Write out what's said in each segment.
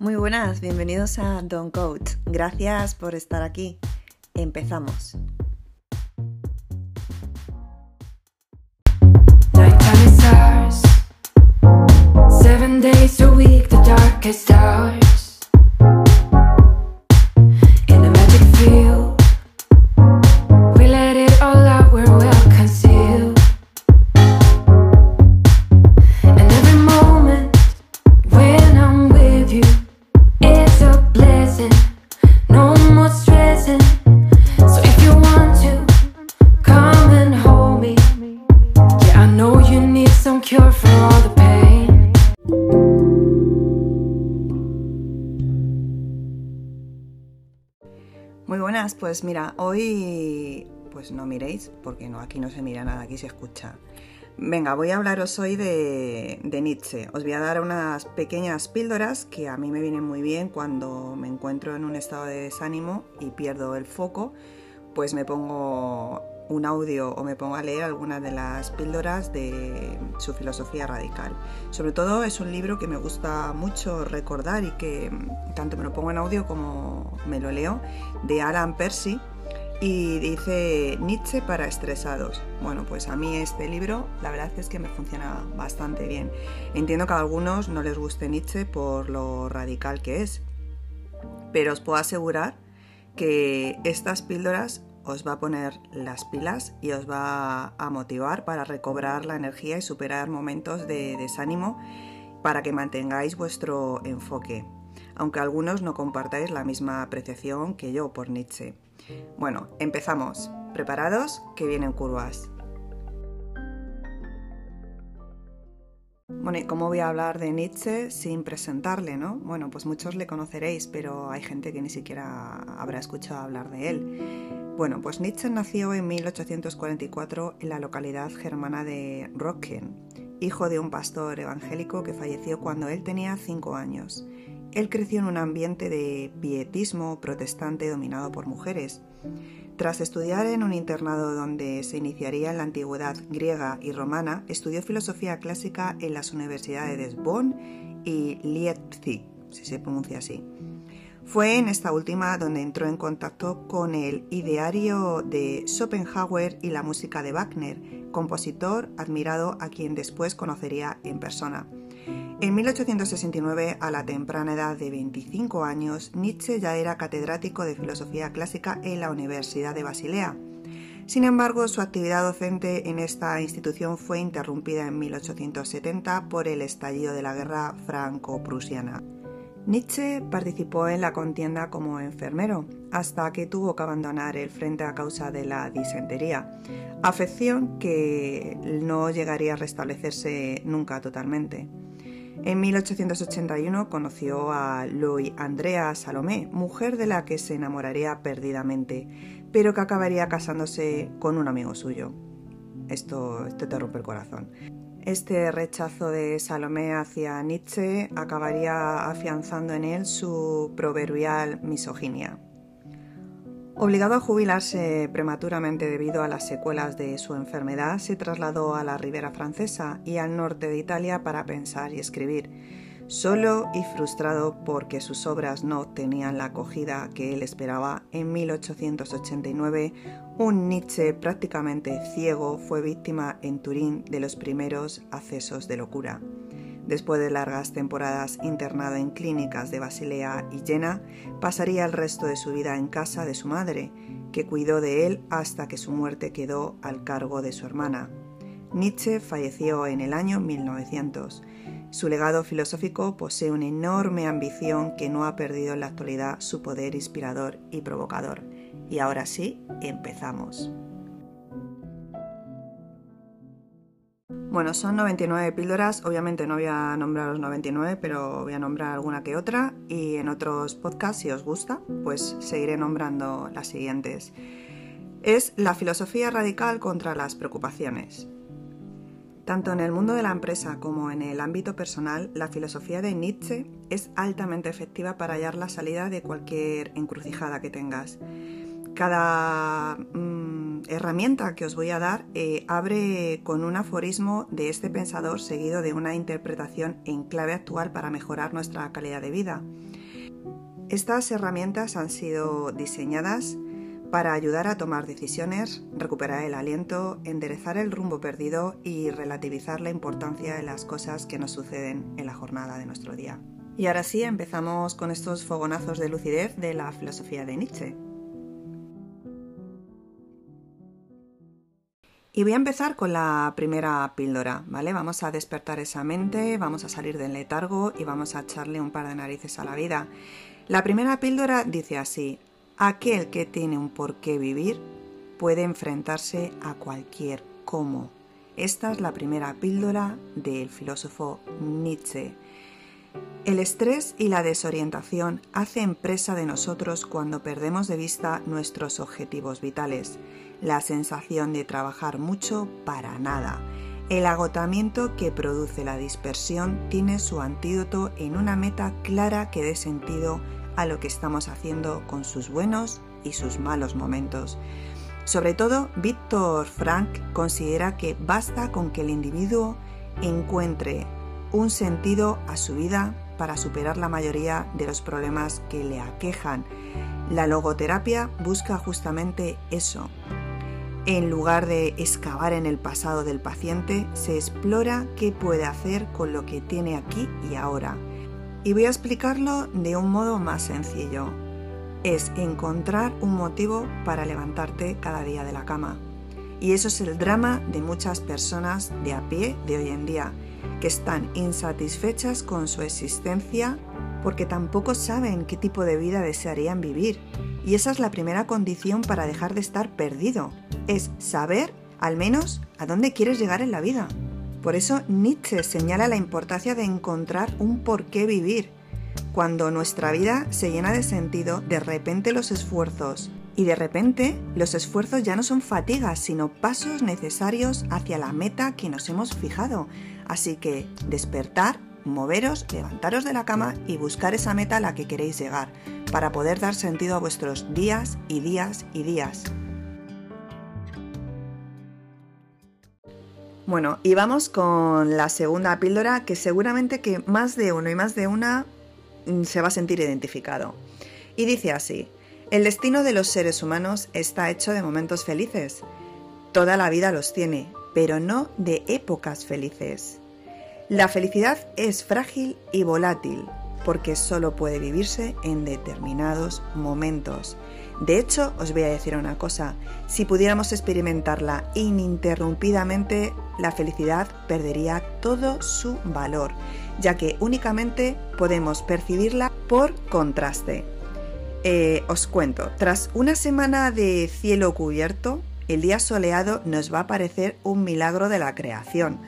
Muy buenas, bienvenidos a Don't Coach. Gracias por estar aquí. Empezamos. Nighttime stars, seven days a week, the darkest hours. Pues mira, hoy pues no miréis, porque no, aquí no se mira nada, aquí se escucha. Venga, voy a hablaros hoy de, de Nietzsche. Os voy a dar unas pequeñas píldoras que a mí me vienen muy bien cuando me encuentro en un estado de desánimo y pierdo el foco, pues me pongo un audio o me pongo a leer algunas de las píldoras de su filosofía radical. Sobre todo es un libro que me gusta mucho recordar y que mm, tanto me lo pongo en audio como me lo leo, de Alan Percy, y dice Nietzsche para estresados. Bueno, pues a mí este libro la verdad es que me funciona bastante bien. Entiendo que a algunos no les guste Nietzsche por lo radical que es, pero os puedo asegurar que estas píldoras os va a poner las pilas y os va a motivar para recobrar la energía y superar momentos de desánimo para que mantengáis vuestro enfoque, aunque algunos no compartáis la misma apreciación que yo por Nietzsche. Bueno, empezamos. ¿Preparados? Que vienen curvas. Bueno, ¿y cómo voy a hablar de Nietzsche sin presentarle, no? Bueno, pues muchos le conoceréis, pero hay gente que ni siquiera habrá escuchado hablar de él. Bueno, pues Nietzsche nació en 1844 en la localidad germana de Rocken, hijo de un pastor evangélico que falleció cuando él tenía 5 años. Él creció en un ambiente de pietismo protestante dominado por mujeres. Tras estudiar en un internado donde se iniciaría en la antigüedad griega y romana, estudió filosofía clásica en las universidades de Bonn y Leipzig, si se pronuncia así. Fue en esta última donde entró en contacto con el ideario de Schopenhauer y la música de Wagner, compositor admirado a quien después conocería en persona. En 1869, a la temprana edad de 25 años, Nietzsche ya era catedrático de filosofía clásica en la Universidad de Basilea. Sin embargo, su actividad docente en esta institución fue interrumpida en 1870 por el estallido de la guerra franco-prusiana. Nietzsche participó en la contienda como enfermero, hasta que tuvo que abandonar el frente a causa de la disentería, afección que no llegaría a restablecerse nunca totalmente. En 1881 conoció a Louis Andrea Salomé, mujer de la que se enamoraría perdidamente, pero que acabaría casándose con un amigo suyo. Esto, esto te rompe el corazón. Este rechazo de Salomé hacia Nietzsche acabaría afianzando en él su proverbial misoginia. Obligado a jubilarse prematuramente debido a las secuelas de su enfermedad, se trasladó a la Ribera Francesa y al norte de Italia para pensar y escribir. Solo y frustrado porque sus obras no tenían la acogida que él esperaba, en 1889 un Nietzsche prácticamente ciego fue víctima en Turín de los primeros accesos de locura. Después de largas temporadas internado en clínicas de Basilea y Jena, pasaría el resto de su vida en casa de su madre, que cuidó de él hasta que su muerte quedó al cargo de su hermana. Nietzsche falleció en el año 1900. Su legado filosófico posee una enorme ambición que no ha perdido en la actualidad su poder inspirador y provocador. Y ahora sí, empezamos. Bueno, son 99 píldoras, obviamente no voy a nombrar los 99, pero voy a nombrar alguna que otra y en otros podcasts, si os gusta, pues seguiré nombrando las siguientes. Es la filosofía radical contra las preocupaciones. Tanto en el mundo de la empresa como en el ámbito personal, la filosofía de Nietzsche es altamente efectiva para hallar la salida de cualquier encrucijada que tengas. Cada mmm, herramienta que os voy a dar eh, abre con un aforismo de este pensador seguido de una interpretación en clave actual para mejorar nuestra calidad de vida. Estas herramientas han sido diseñadas para ayudar a tomar decisiones, recuperar el aliento, enderezar el rumbo perdido y relativizar la importancia de las cosas que nos suceden en la jornada de nuestro día. Y ahora sí, empezamos con estos fogonazos de lucidez de la filosofía de Nietzsche. Y voy a empezar con la primera píldora, ¿vale? Vamos a despertar esa mente, vamos a salir del letargo y vamos a echarle un par de narices a la vida. La primera píldora dice así, Aquel que tiene un porqué vivir puede enfrentarse a cualquier cómo. Esta es la primera píldora del filósofo Nietzsche. El estrés y la desorientación hacen presa de nosotros cuando perdemos de vista nuestros objetivos vitales, la sensación de trabajar mucho para nada. El agotamiento que produce la dispersión tiene su antídoto en una meta clara que dé sentido a lo que estamos haciendo con sus buenos y sus malos momentos. Sobre todo, Víctor Frank considera que basta con que el individuo encuentre un sentido a su vida para superar la mayoría de los problemas que le aquejan. La logoterapia busca justamente eso. En lugar de excavar en el pasado del paciente, se explora qué puede hacer con lo que tiene aquí y ahora y voy a explicarlo de un modo más sencillo. Es encontrar un motivo para levantarte cada día de la cama. Y eso es el drama de muchas personas de a pie de hoy en día, que están insatisfechas con su existencia porque tampoco saben qué tipo de vida desearían vivir. Y esa es la primera condición para dejar de estar perdido. Es saber, al menos, a dónde quieres llegar en la vida. Por eso Nietzsche señala la importancia de encontrar un por qué vivir. Cuando nuestra vida se llena de sentido, de repente los esfuerzos y de repente los esfuerzos ya no son fatigas, sino pasos necesarios hacia la meta que nos hemos fijado. Así que despertar, moveros, levantaros de la cama y buscar esa meta a la que queréis llegar, para poder dar sentido a vuestros días y días y días. Bueno, y vamos con la segunda píldora que seguramente que más de uno y más de una mm, se va a sentir identificado. Y dice así, el destino de los seres humanos está hecho de momentos felices. Toda la vida los tiene, pero no de épocas felices. La felicidad es frágil y volátil, porque solo puede vivirse en determinados momentos. De hecho, os voy a decir una cosa, si pudiéramos experimentarla ininterrumpidamente, la felicidad perdería todo su valor, ya que únicamente podemos percibirla por contraste. Eh, os cuento, tras una semana de cielo cubierto, el día soleado nos va a parecer un milagro de la creación.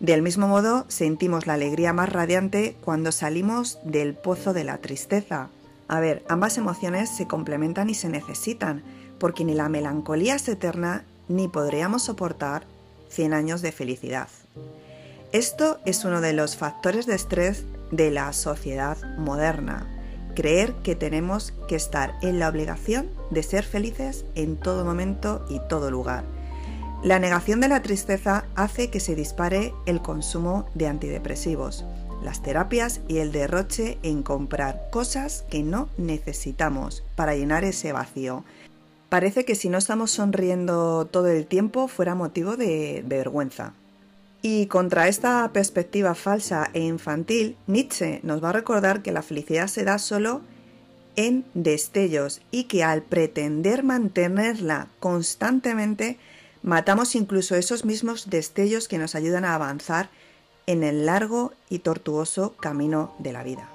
Del mismo modo, sentimos la alegría más radiante cuando salimos del pozo de la tristeza, a ver, ambas emociones se complementan y se necesitan, porque ni la melancolía es eterna ni podríamos soportar 100 años de felicidad. Esto es uno de los factores de estrés de la sociedad moderna, creer que tenemos que estar en la obligación de ser felices en todo momento y todo lugar. La negación de la tristeza hace que se dispare el consumo de antidepresivos, las terapias y el derroche en comprar cosas que no necesitamos para llenar ese vacío. Parece que si no estamos sonriendo todo el tiempo fuera motivo de, vergüenza. Y contra esta perspectiva falsa e infantil, Nietzsche nos va a recordar que la felicidad se da solo en destellos y que al pretender mantenerla constantemente matamos incluso esos mismos destellos que nos ayudan a avanzar en el largo y tortuoso camino de la vida.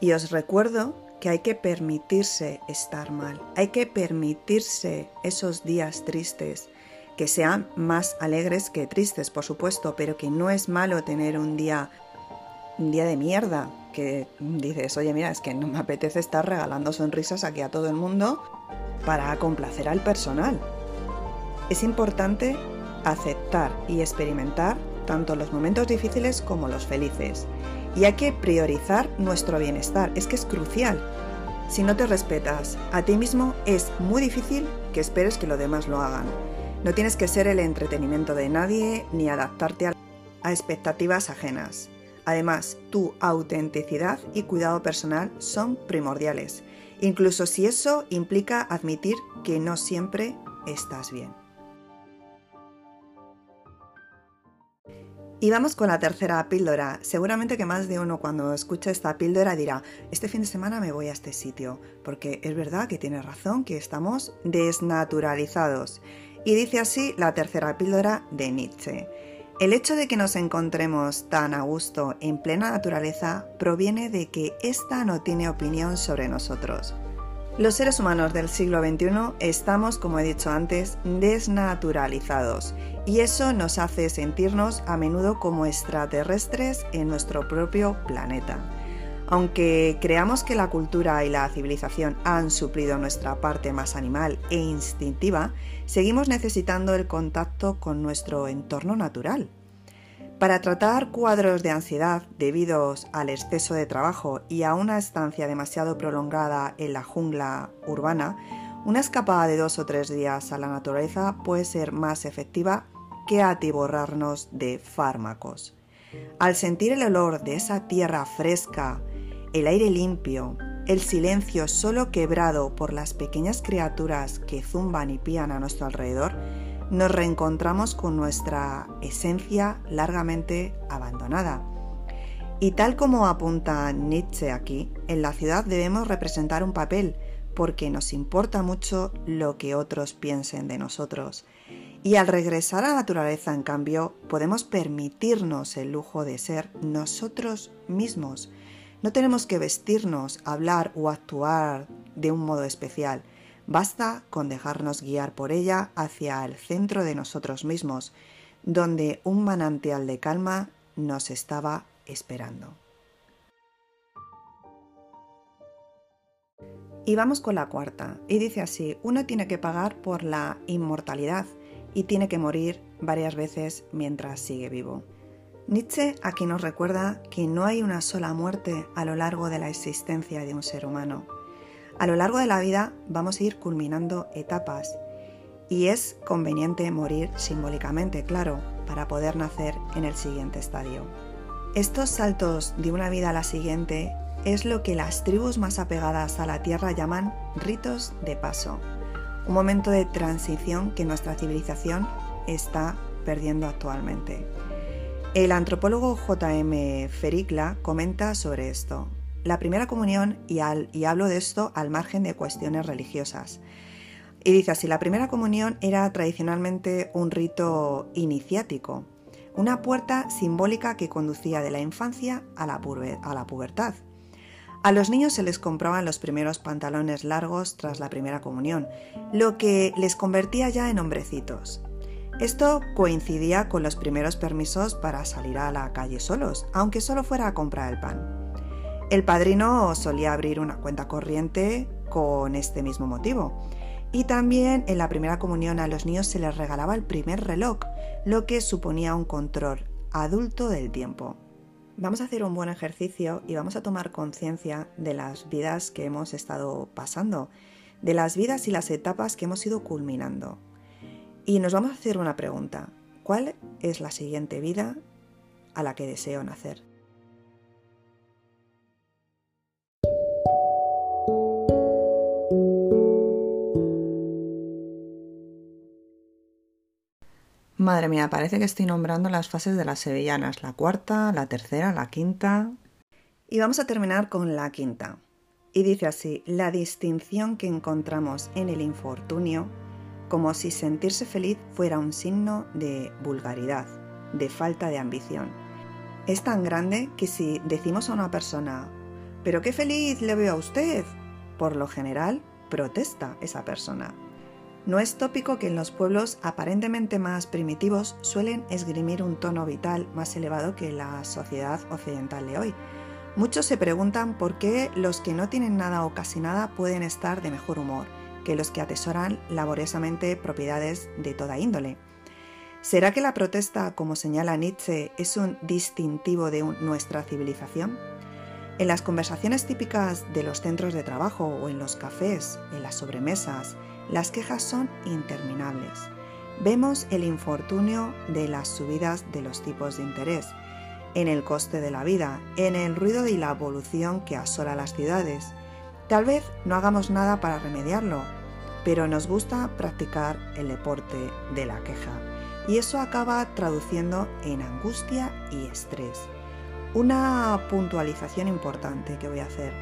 Y os recuerdo que hay que permitirse estar mal, hay que permitirse esos días tristes, que sean más alegres que tristes, por supuesto, pero que no es malo tener un día un día de mierda, que dices, oye, mira, es que no me apetece estar regalando sonrisas aquí a todo el mundo para complacer al personal. Es importante aceptar y experimentar tanto los momentos difíciles como los felices. Y hay que priorizar nuestro bienestar, es que es crucial. Si no te respetas a ti mismo, es muy difícil que esperes que los demás lo hagan. No tienes que ser el entretenimiento de nadie ni adaptarte a expectativas ajenas. Además, tu autenticidad y cuidado personal son primordiales, incluso si eso implica admitir que no siempre estás bien. Y vamos con la tercera píldora. Seguramente que más de uno cuando escucha esta píldora dirá, este fin de semana me voy a este sitio, porque es verdad que tiene razón que estamos desnaturalizados. Y dice así la tercera píldora de Nietzsche. El hecho de que nos encontremos tan a gusto en plena naturaleza proviene de que ésta no tiene opinión sobre nosotros. Los seres humanos del siglo XXI estamos, como he dicho antes, desnaturalizados y eso nos hace sentirnos a menudo como extraterrestres en nuestro propio planeta. Aunque creamos que la cultura y la civilización han suplido nuestra parte más animal e instintiva, seguimos necesitando el contacto con nuestro entorno natural. Para tratar cuadros de ansiedad debidos al exceso de trabajo y a una estancia demasiado prolongada en la jungla urbana, una escapada de dos o tres días a la naturaleza puede ser más efectiva que atiborrarnos de fármacos. Al sentir el olor de esa tierra fresca, el aire limpio, el silencio solo quebrado por las pequeñas criaturas que zumban y pían a nuestro alrededor, nos reencontramos con nuestra esencia largamente abandonada. Y tal como apunta Nietzsche aquí, en la ciudad debemos representar un papel porque nos importa mucho lo que otros piensen de nosotros. Y al regresar a la naturaleza, en cambio, podemos permitirnos el lujo de ser nosotros mismos, no tenemos que vestirnos, hablar o actuar de un modo especial. Basta con dejarnos guiar por ella hacia el centro de nosotros mismos, donde un manantial de calma nos estaba esperando. Y vamos con la cuarta, y dice así, uno tiene que pagar por la inmortalidad y tiene que morir varias veces mientras sigue vivo. Nietzsche aquí nos recuerda que no hay una sola muerte a lo largo de la existencia de un ser humano. A lo largo de la vida vamos a ir culminando etapas y es conveniente morir simbólicamente, claro, para poder nacer en el siguiente estadio. Estos saltos de una vida a la siguiente es lo que las tribus más apegadas a la tierra llaman ritos de paso, un momento de transición que nuestra civilización está perdiendo actualmente. El antropólogo J.M. Fericla comenta sobre esto. La primera comunión, y, y hablo de esto al margen de cuestiones religiosas. Y dice así, la primera comunión era tradicionalmente un rito iniciático, una puerta simbólica que conducía de la infancia a la, a la pubertad. A los niños se les compraban los primeros pantalones largos tras la primera comunión, lo que les convertía ya en hombrecitos. Esto coincidía con los primeros permisos para salir a la calle solos, aunque solo fuera a comprar el pan. El padrino solía abrir una cuenta corriente con este mismo motivo. Y también en la primera comunión a los niños se les regalaba el primer reloj, lo que suponía un control adulto del tiempo. Vamos a hacer un buen ejercicio y vamos a tomar conciencia de las vidas que hemos estado pasando, de las vidas y las etapas que hemos ido culminando. Y nos vamos a hacer una pregunta. ¿Cuál es la siguiente vida a la que deseo nacer? Madre mía, parece que estoy nombrando las fases de las sevillanas, la cuarta, la tercera, la quinta. Y vamos a terminar con la quinta. Y dice así, la distinción que encontramos en el infortunio como si sentirse feliz fuera un signo de vulgaridad, de falta de ambición. Es tan grande que si decimos a una persona, pero qué feliz le veo a usted, por lo general protesta esa persona. No es tópico que en los pueblos aparentemente más primitivos suelen esgrimir un tono vital más elevado que la sociedad occidental de hoy. Muchos se preguntan por qué los que no tienen nada o casi nada pueden estar de mejor humor que los que atesoran laboriosamente propiedades de toda índole. ¿Será que la protesta, como señala Nietzsche, es un distintivo de nuestra civilización? En las conversaciones típicas de los centros de trabajo o en los cafés, en las sobremesas, las quejas son interminables. Vemos el infortunio de las subidas de los tipos de interés, en el coste de la vida, en el ruido y la evolución que asola las ciudades. Tal vez no hagamos nada para remediarlo, pero nos gusta practicar el deporte de la queja y eso acaba traduciendo en angustia y estrés. Una puntualización importante que voy a hacer.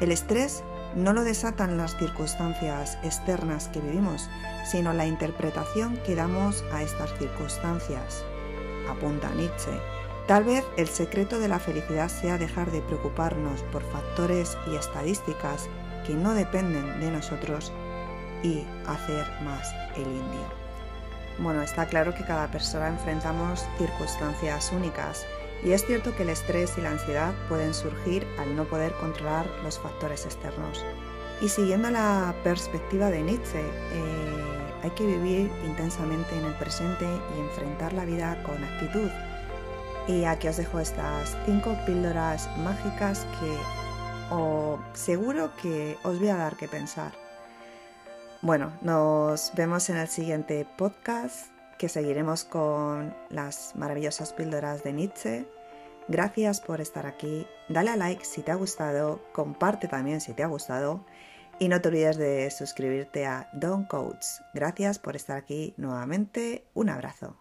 El estrés no lo desatan las circunstancias externas que vivimos, sino la interpretación que damos a estas circunstancias. Apunta Nietzsche. Tal vez el secreto de la felicidad sea dejar de preocuparnos por factores y estadísticas que no dependen de nosotros y hacer más el indio. Bueno, está claro que cada persona enfrentamos circunstancias únicas y es cierto que el estrés y la ansiedad pueden surgir al no poder controlar los factores externos. Y siguiendo la perspectiva de Nietzsche, eh, hay que vivir intensamente en el presente y enfrentar la vida con actitud. Y aquí os dejo estas cinco píldoras mágicas que o seguro que os voy a dar que pensar. Bueno, nos vemos en el siguiente podcast que seguiremos con las maravillosas píldoras de Nietzsche. Gracias por estar aquí. Dale a like si te ha gustado, comparte también si te ha gustado y no te olvides de suscribirte a Don Coach. Gracias por estar aquí nuevamente. Un abrazo.